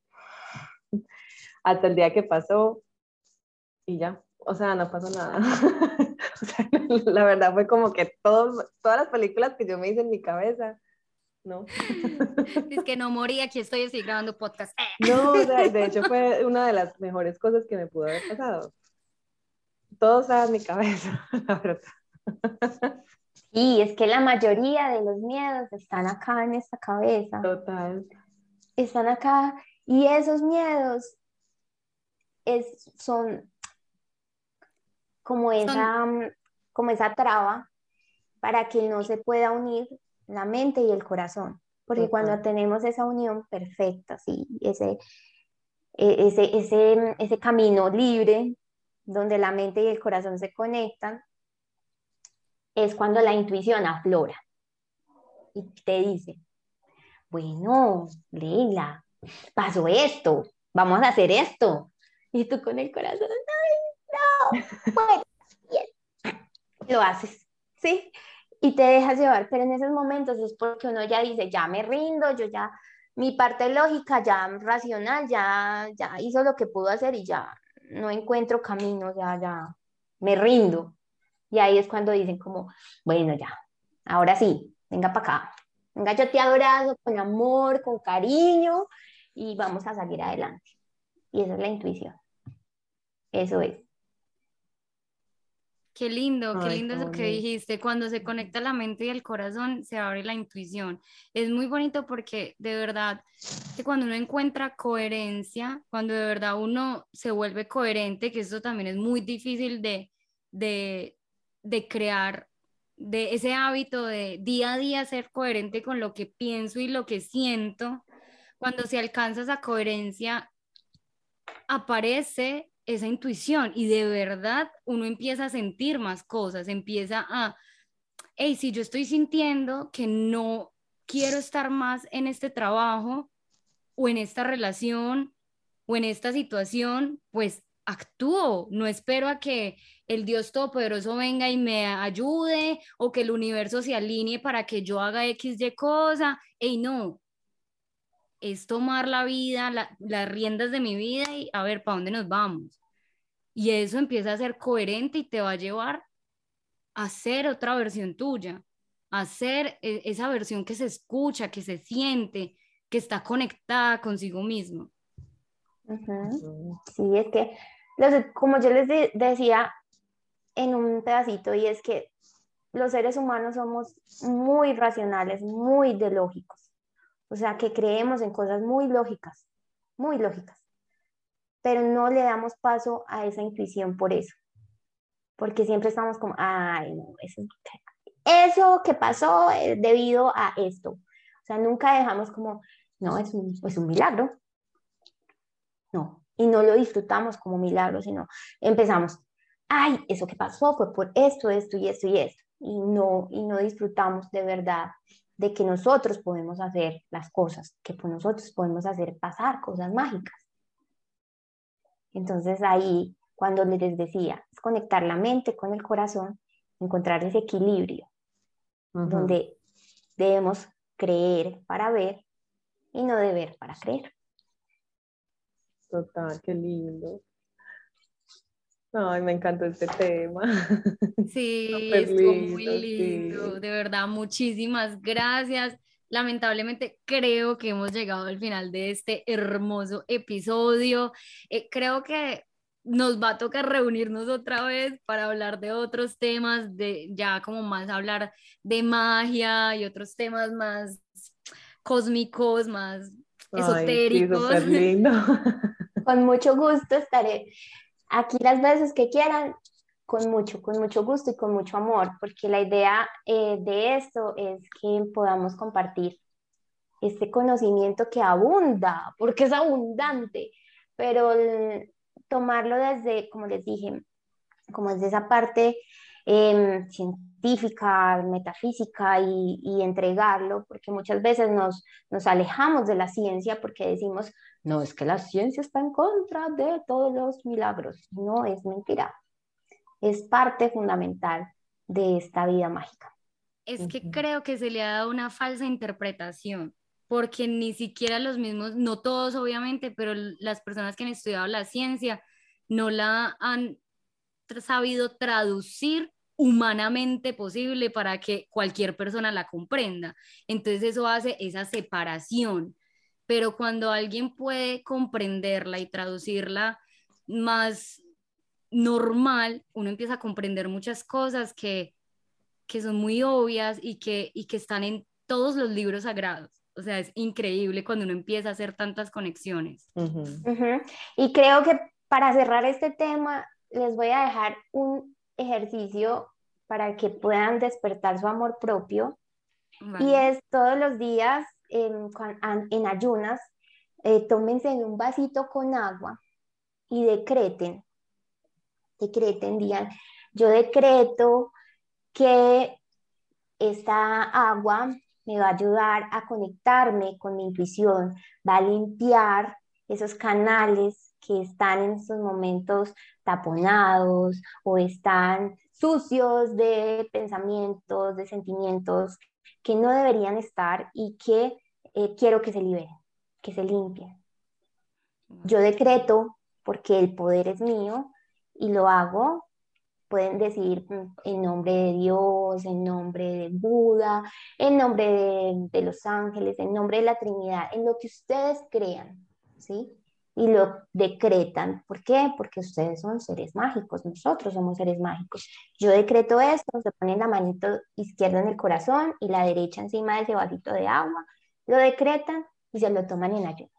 Hasta el día que pasó y ya, o sea, no pasó nada. o sea, la verdad fue como que todos, todas las películas que yo me hice en mi cabeza no. Es que no morí, aquí estoy, estoy grabando podcast. No, de, hecho fue una de las mejores cosas que me pudo haber pasado. Todo estaba en mi cabeza, la verdad. Y es que la mayoría de los miedos están acá en esta cabeza. Total. Están acá y esos miedos es, son como esa, como esa traba para que no se pueda unir la mente y el corazón, porque cuando tenemos esa unión perfecta, sí, ese, e, ese, ese, ese camino libre donde la mente y el corazón se conectan, es cuando la intuición aflora y te dice, bueno, Leila, pasó esto, vamos a hacer esto. Y tú con el corazón, ay, no, bueno, bien. Lo haces, ¿sí? Y te dejas llevar, pero en esos momentos es porque uno ya dice, ya me rindo, yo ya, mi parte lógica ya racional ya, ya hizo lo que pudo hacer y ya no encuentro camino, ya, ya me rindo. Y ahí es cuando dicen como, bueno, ya, ahora sí, venga para acá, venga, yo te abrazo con amor, con cariño y vamos a salir adelante. Y esa es la intuición. Eso es. Qué lindo, qué lindo eso que dijiste. Cuando se conecta la mente y el corazón, se abre la intuición. Es muy bonito porque de verdad que cuando uno encuentra coherencia, cuando de verdad uno se vuelve coherente, que eso también es muy difícil de, de, de crear, de ese hábito de día a día ser coherente con lo que pienso y lo que siento, cuando se alcanza esa coherencia, aparece esa intuición y de verdad uno empieza a sentir más cosas, empieza a, hey, si yo estoy sintiendo que no quiero estar más en este trabajo o en esta relación o en esta situación, pues actúo, no espero a que el Dios Todopoderoso venga y me ayude o que el universo se alinee para que yo haga X, Y cosa, hey, no, es tomar la vida, las riendas de mi vida y a ver, ¿para dónde nos vamos? Y eso empieza a ser coherente y te va a llevar a ser otra versión tuya, a ser e, esa versión que se escucha, que se siente, que está conectada consigo mismo. Sí, es que, como yo les decía en un pedacito, y es que los seres humanos somos muy racionales, muy de lógicos. O sea, que creemos en cosas muy lógicas, muy lógicas, pero no le damos paso a esa intuición por eso, porque siempre estamos como, ay, no, eso, eso que pasó es debido a esto. O sea, nunca dejamos como, no, es un, es un milagro. No, y no lo disfrutamos como milagro, sino empezamos, ay, eso que pasó fue por esto, esto y esto y esto. y no, y no disfrutamos de verdad de que nosotros podemos hacer las cosas, que nosotros podemos hacer pasar cosas mágicas. Entonces ahí, cuando les decía, es conectar la mente con el corazón, encontrar ese equilibrio, donde debemos creer para ver y no deber para creer. Total, qué lindo. Ay, me encantó este tema. Sí, estuvo muy lindo, de verdad, muchísimas gracias. Lamentablemente creo que hemos llegado al final de este hermoso episodio. Eh, creo que nos va a tocar reunirnos otra vez para hablar de otros temas, de ya como más hablar de magia y otros temas más cósmicos, más esotéricos. lindo. Con mucho gusto estaré aquí las veces que quieran, con mucho, con mucho gusto y con mucho amor, porque la idea eh, de esto es que podamos compartir este conocimiento que abunda, porque es abundante, pero tomarlo desde, como les dije, como desde esa parte científica, metafísica y, y, entregarlo, porque muchas veces nos, nos alejamos de la ciencia porque decimos, no, es que la ciencia está en contra de todos los milagros. No, es mentira. Es parte fundamental de esta vida mágica. Es que creo que se le ha dado una falsa interpretación, porque ni siquiera los mismos, no todos obviamente, pero las personas que han estudiado la ciencia no la han sabido traducir humanamente posible para que cualquier persona la comprenda. Entonces eso hace esa separación pero cuando alguien puede comprenderla y traducirla más normal, uno empieza a comprender muchas cosas que, que son muy obvias y que, y que están en todos los libros sagrados. O sea, es increíble cuando uno empieza a hacer tantas conexiones. Y creo que para cerrar este tema, les voy a dejar un ejercicio para que puedan despertar su amor propio. Y es todos los días en, ayunas, eh, tómense un vasito con agua y decreten, decreten, digan, yo decreto que esta agua me va a ayudar a conectarme con mi intuición, va a limpiar esos canales que están en estos momentos taponados o están sucios de pensamientos, de sentimientos que no deberían estar y que eh, quiero que se liberen, que se limpien. Yo decreto, porque el poder es mío y lo hago, pueden decir mm, en nombre de Dios, en nombre de Buda, en nombre de, de, los ángeles, en nombre de la Trinidad, en lo que ustedes crean, ¿sí? Y lo decretan. ¿Por qué? Porque ustedes son seres mágicos, nosotros somos seres mágicos. Yo decreto esto, se ponen la manito izquierda en el corazón y la derecha encima de ese vasito de agua, lo decretan y se lo toman en ayunas.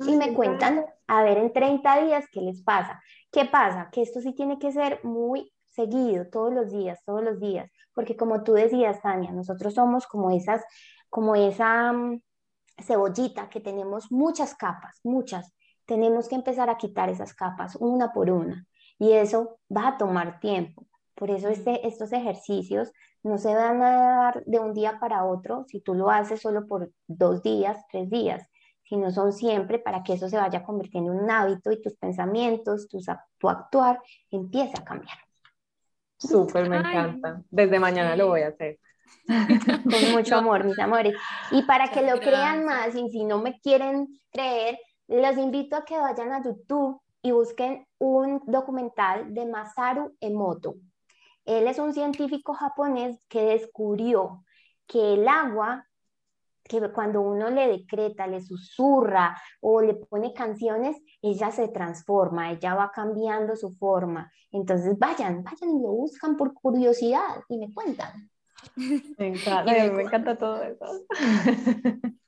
Y me cuentan, a ver, en 30 días, ¿qué les pasa? ¿Qué pasa? Que esto sí tiene que ser muy seguido, todos los días, todos los días, porque como tú decías, Tania, nosotros somos como esas, como esa mm, cebollita que tenemos muchas capas, muchas, tenemos que empezar a quitar esas capas una por una y eso va a tomar tiempo. Por eso este, estos ejercicios no se van a dar de un día para otro si tú lo haces solo por dos días, tres días, sino son siempre para que eso se vaya convirtiendo en un hábito y tus pensamientos, tu actuar empiece a cambiar. Súper, me encanta. Desde mañana lo voy a hacer. Con mucho amor, mis amores. Y para que lo crean más, y si no me quieren creer, les invito a que vayan a YouTube y busquen un documental de Masaru Emoto. Él es un científico japonés que descubrió que el agua, que cuando uno le decreta, le susurra o le pone canciones, ella se transforma, ella va cambiando su forma. Entonces vayan, vayan y lo buscan por curiosidad y me cuentan. Me encanta, me encanta todo eso.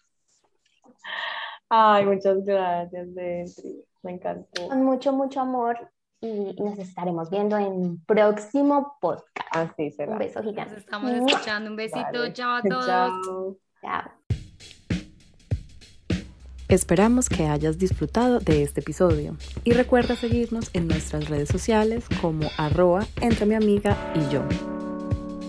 Ay, muchas gracias, Dentri. Me encantó. Con mucho, mucho amor y nos estaremos viendo en un próximo podcast. Así será. Un beso gigante. Nos estamos escuchando. Un besito. Chao a todos. Chao. Chao. Esperamos que hayas disfrutado de este episodio y recuerda seguirnos en nuestras redes sociales como arroba entre mi amiga y yo.